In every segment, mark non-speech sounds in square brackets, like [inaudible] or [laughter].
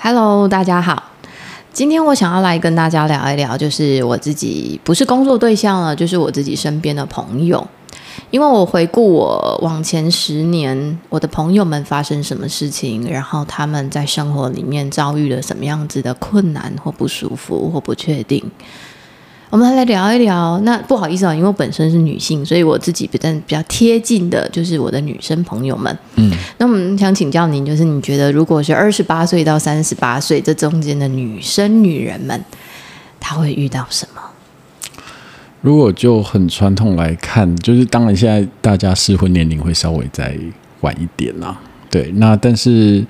Hello，大家好。今天我想要来跟大家聊一聊，就是我自己不是工作对象了，就是我自己身边的朋友。因为我回顾我往前十年，我的朋友们发生什么事情，然后他们在生活里面遭遇了什么样子的困难或不舒服或不确定。我们来聊一聊。那不好意思啊，因为我本身是女性，所以我自己比较比较贴近的就是我的女生朋友们。嗯，那我们想请教您，就是你觉得如果是二十八岁到三十八岁这中间的女生女人们，她会遇到什么？如果就很传统来看，就是当然现在大家适婚年龄会稍微再晚一点啦。对，那但是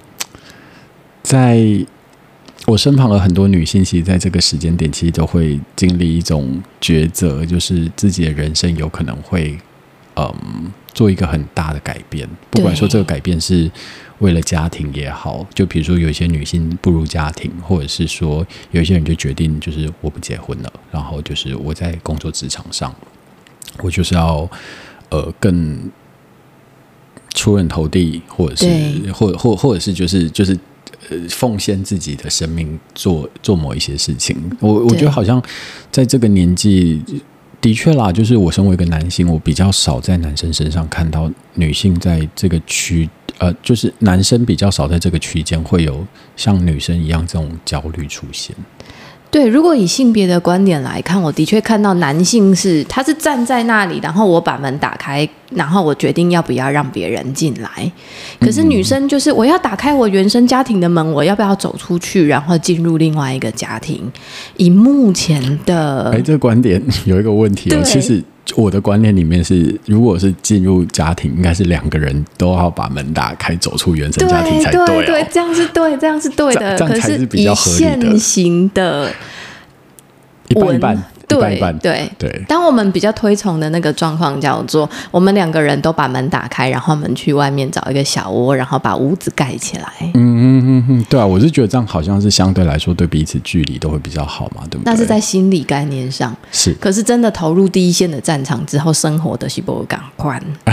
在。我身旁的很多女性，其实在这个时间点，其实都会经历一种抉择，就是自己的人生有可能会，嗯，做一个很大的改变。不管说这个改变是为了家庭也好，就比如说有一些女性步入家庭，或者是说有一些人就决定就是我不结婚了，然后就是我在工作职场上，我就是要呃更出人头地，或者是或或或者是就是就是。呃，奉献自己的生命做做某一些事情，我我觉得好像在这个年纪，的确啦，就是我身为一个男性，我比较少在男生身上看到女性在这个区，呃，就是男生比较少在这个区间会有像女生一样这种焦虑出现。对，如果以性别的观点来看，我的确看到男性是他是站在那里，然后我把门打开，然后我决定要不要让别人进来。可是女生就是我要打开我原生家庭的门，我要不要走出去，然后进入另外一个家庭？以目前的，哎，这个观点有一个问题哦，其实。我的观念里面是，如果是进入家庭，应该是两个人都要把门打开，走出原生家庭才对，哦。对对，这样是对，这样是对的。这样才是比较合理的一半一半。对对对，当我们比较推崇的那个状况叫做，我们两个人都把门打开，然后我们去外面找一个小窝，然后把屋子盖起来。嗯嗯嗯嗯，对啊，我是觉得这样好像是相对来说对彼此距离都会比较好嘛，对不对？那是在心理概念上是，可是真的投入第一线的战场之后，生活的是不赶快。[laughs]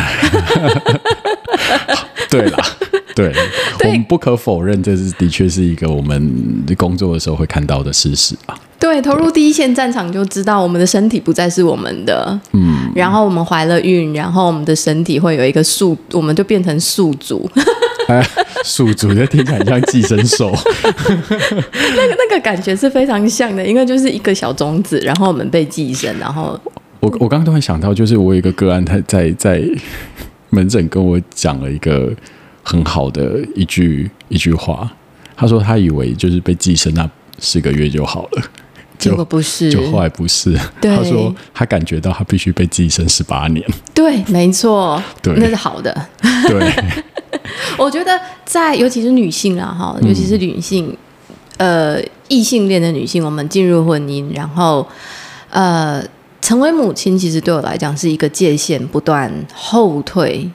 对啦，[laughs] 对，我们不可否认，这是的确是一个我们工作的时候会看到的事实啊。对，投入第一线战场就知道我们的身体不再是我们的，嗯，然后我们怀了孕，然后我们的身体会有一个宿，我们就变成宿主。[laughs] 哎，宿主就听起来像寄生兽，[laughs] 那个那个感觉是非常像的，因为就是一个小种子，然后我们被寄生，然后我我刚刚突然想到，就是我有一个个案，他在在门诊跟我讲了一个很好的一句一句话，他说他以为就是被寄生那四个月就好了。结果不是，就后来不是。他说他感觉到他必须被寄生十八年。对，没错，对，那是好的。对，[laughs] 我觉得在尤其是女性啦，哈，尤其是女性，嗯、呃，异性恋的女性，我们进入婚姻，然后呃，成为母亲，其实对我来讲是一个界限不断后退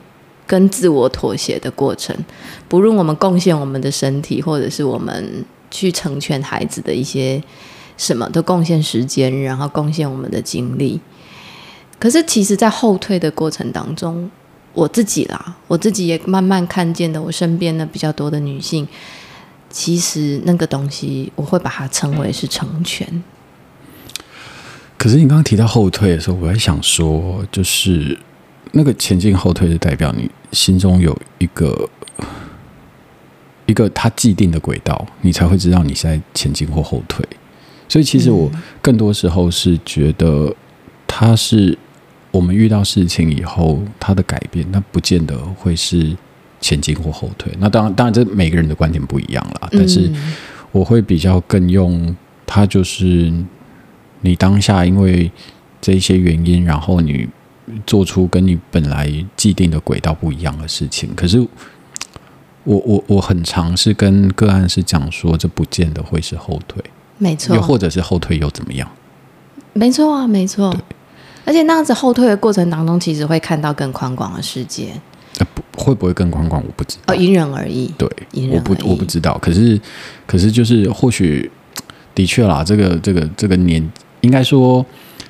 跟自我妥协的过程。不论我们贡献我们的身体，或者是我们去成全孩子的一些。什么都贡献时间，然后贡献我们的精力。可是，其实，在后退的过程当中，我自己啦，我自己也慢慢看见的，我身边的比较多的女性，其实那个东西，我会把它称为是成全。可是，你刚刚提到后退的时候，我还想说，就是那个前进后退，是代表你心中有一个一个它既定的轨道，你才会知道你是在前进或后退。所以，其实我更多时候是觉得，他是我们遇到事情以后，他的改变，那不见得会是前进或后退。那当然，当然，这每个人的观点不一样啦。但是，我会比较更用他，就是你当下因为这一些原因，然后你做出跟你本来既定的轨道不一样的事情。可是，我我我很尝试跟个案是讲说，这不见得会是后退。没错，又或者是后退又怎么样？没错啊，没错。而且那样子后退的过程当中，其实会看到更宽广的世界。呃，不会不会更宽广？我不知道。哦，因人而异。对，因人而异。我不我不知道。可是可是就是或许 [tsk] 的确啦，这个这个这个年，应该说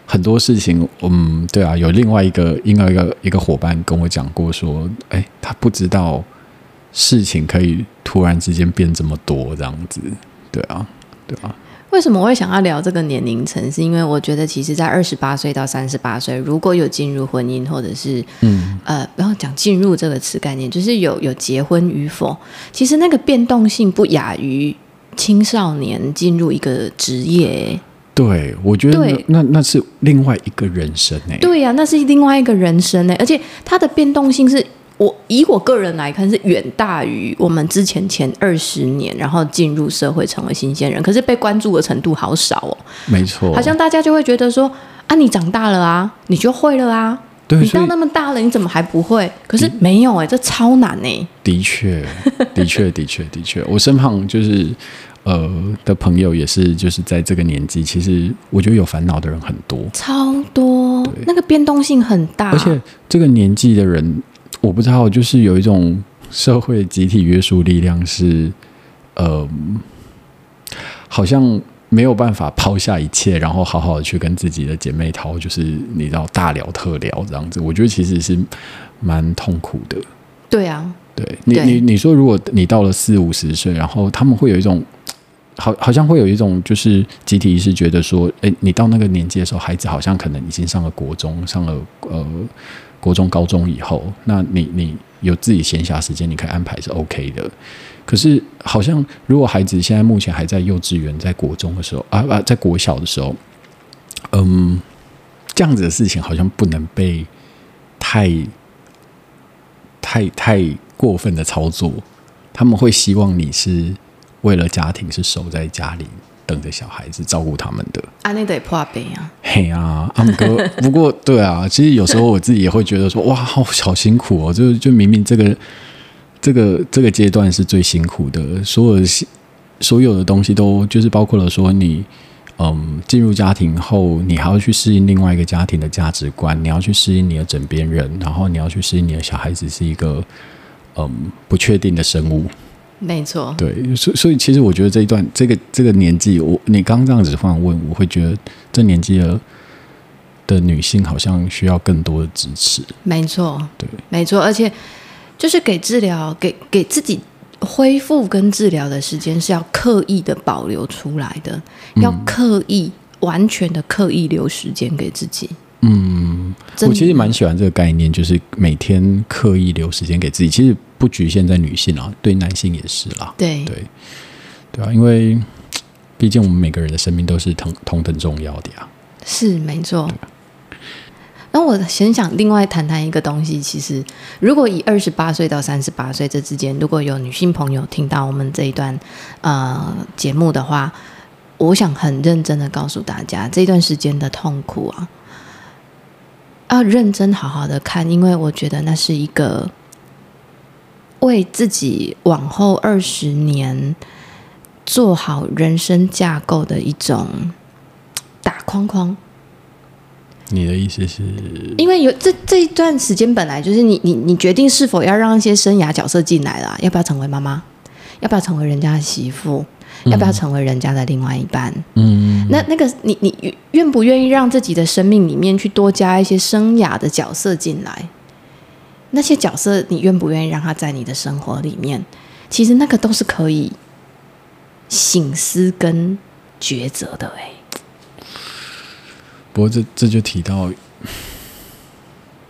很多事情，嗯，对啊，有另外一个另外一个一个伙伴跟我讲过说，哎，他不知道事情可以突然之间变这么多这样子，对啊，对啊。为什么我会想要聊这个年龄层？是因为我觉得，其实，在二十八岁到三十八岁，如果有进入婚姻，或者是嗯呃，不要讲进入这个词概念，就是有有结婚与否，其实那个变动性不亚于青少年进入一个职业。对，我觉得那那，那是另外一个人生哎。对呀、啊，那是另外一个人生哎，而且它的变动性是。我以我个人来看，是远大于我们之前前二十年，然后进入社会成为新鲜人，可是被关注的程度好少哦。没错，好像大家就会觉得说啊，你长大了啊，你就会了啊。对，你到那么大了，你怎么还不会？可是没有哎、欸，这超难哎。的确，的确，[laughs] 的确，的确，我身旁就是呃的朋友也是，就是在这个年纪，其实我觉得有烦恼的人很多，超多，那个变动性很大，而且这个年纪的人。我不知道，就是有一种社会集体约束力量是，呃，好像没有办法抛下一切，然后好好的去跟自己的姐妹淘，就是你知道大聊特聊这样子。我觉得其实是蛮痛苦的。对啊，对你对你你说，如果你到了四五十岁，然后他们会有一种，好好像会有一种就是集体意识，觉得说，哎，你到那个年纪的时候，孩子好像可能已经上了国中，上了呃。国中、高中以后，那你你有自己闲暇时间，你可以安排是 OK 的。可是，好像如果孩子现在目前还在幼稚园、在国中的时候啊啊，在国小的时候，嗯，这样子的事情好像不能被太太太过分的操作。他们会希望你是为了家庭，是守在家里。等着小孩子照顾他们的，啊，那得破病啊！嘿啊，阿姆哥。[laughs] 不过，对啊，其实有时候我自己也会觉得说，哇，好好辛苦哦。就就明明这个这个这个阶段是最辛苦的，所有的所有的东西都就是包括了说你，嗯，进入家庭后，你还要去适应另外一个家庭的价值观，你要去适应你的枕边人，然后你要去适应你的小孩子是一个嗯不确定的生物。没错，对，所以所以其实我觉得这一段这个这个年纪，我你刚刚这样子换问，我会觉得这年纪的的女性好像需要更多的支持。没错，对，没错，而且就是给治疗，给给自己恢复跟治疗的时间是要刻意的保留出来的，嗯、要刻意完全的刻意留时间给自己。嗯，我其实蛮喜欢这个概念，就是每天刻意留时间给自己。其实。不局限在女性啊，对男性也是啦。对对对啊，因为毕竟我们每个人的生命都是同同等重要的呀。是没错。那、啊、我先想另外谈谈一个东西，其实如果以二十八岁到三十八岁这之间，如果有女性朋友听到我们这一段呃节目的话，我想很认真的告诉大家，这段时间的痛苦啊，要认真好好的看，因为我觉得那是一个。为自己往后二十年做好人生架构的一种打框框。你的意思是？因为有这这一段时间，本来就是你你你决定是否要让一些生涯角色进来了，要不要成为妈妈？要不要成为人家的媳妇？嗯、要不要成为人家的另外一半？嗯，那那个你你愿不愿意让自己的生命里面去多加一些生涯的角色进来？那些角色，你愿不愿意让他在你的生活里面？其实那个都是可以醒思跟抉择的哎。不过这这就提到，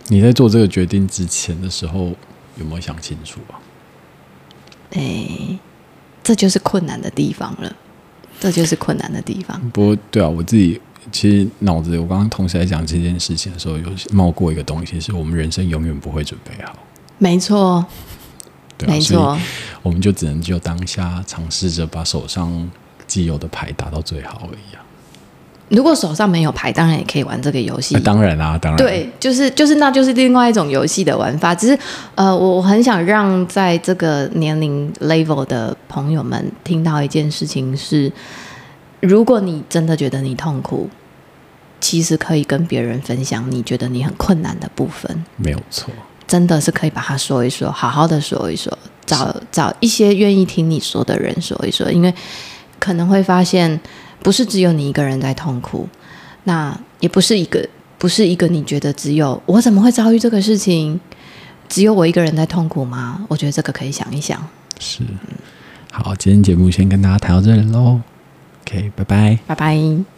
你在做这个决定之前的时候，有没有想清楚啊？哎，这就是困难的地方了，这就是困难的地方。不过对啊，我自己。其实脑子，我刚刚同时在讲这件事情的时候，有冒过一个东西，是我们人生永远不会准备好。没错，对啊，没错，我们就只能就当下尝试着把手上既有的牌打到最好而已啊。如果手上没有牌，当然也可以玩这个游戏。啊，当然啊，当然，对，就是就是，那就是另外一种游戏的玩法。只是呃，我很想让在这个年龄 level 的朋友们听到一件事情是。如果你真的觉得你痛苦，其实可以跟别人分享你觉得你很困难的部分，没有错，真的是可以把它说一说，好好的说一说，找找一些愿意听你说的人说一说，因为可能会发现不是只有你一个人在痛苦，那也不是一个不是一个你觉得只有我怎么会遭遇这个事情，只有我一个人在痛苦吗？我觉得这个可以想一想。是，好，今天节目先跟大家谈到这里喽。OK，拜拜，拜拜。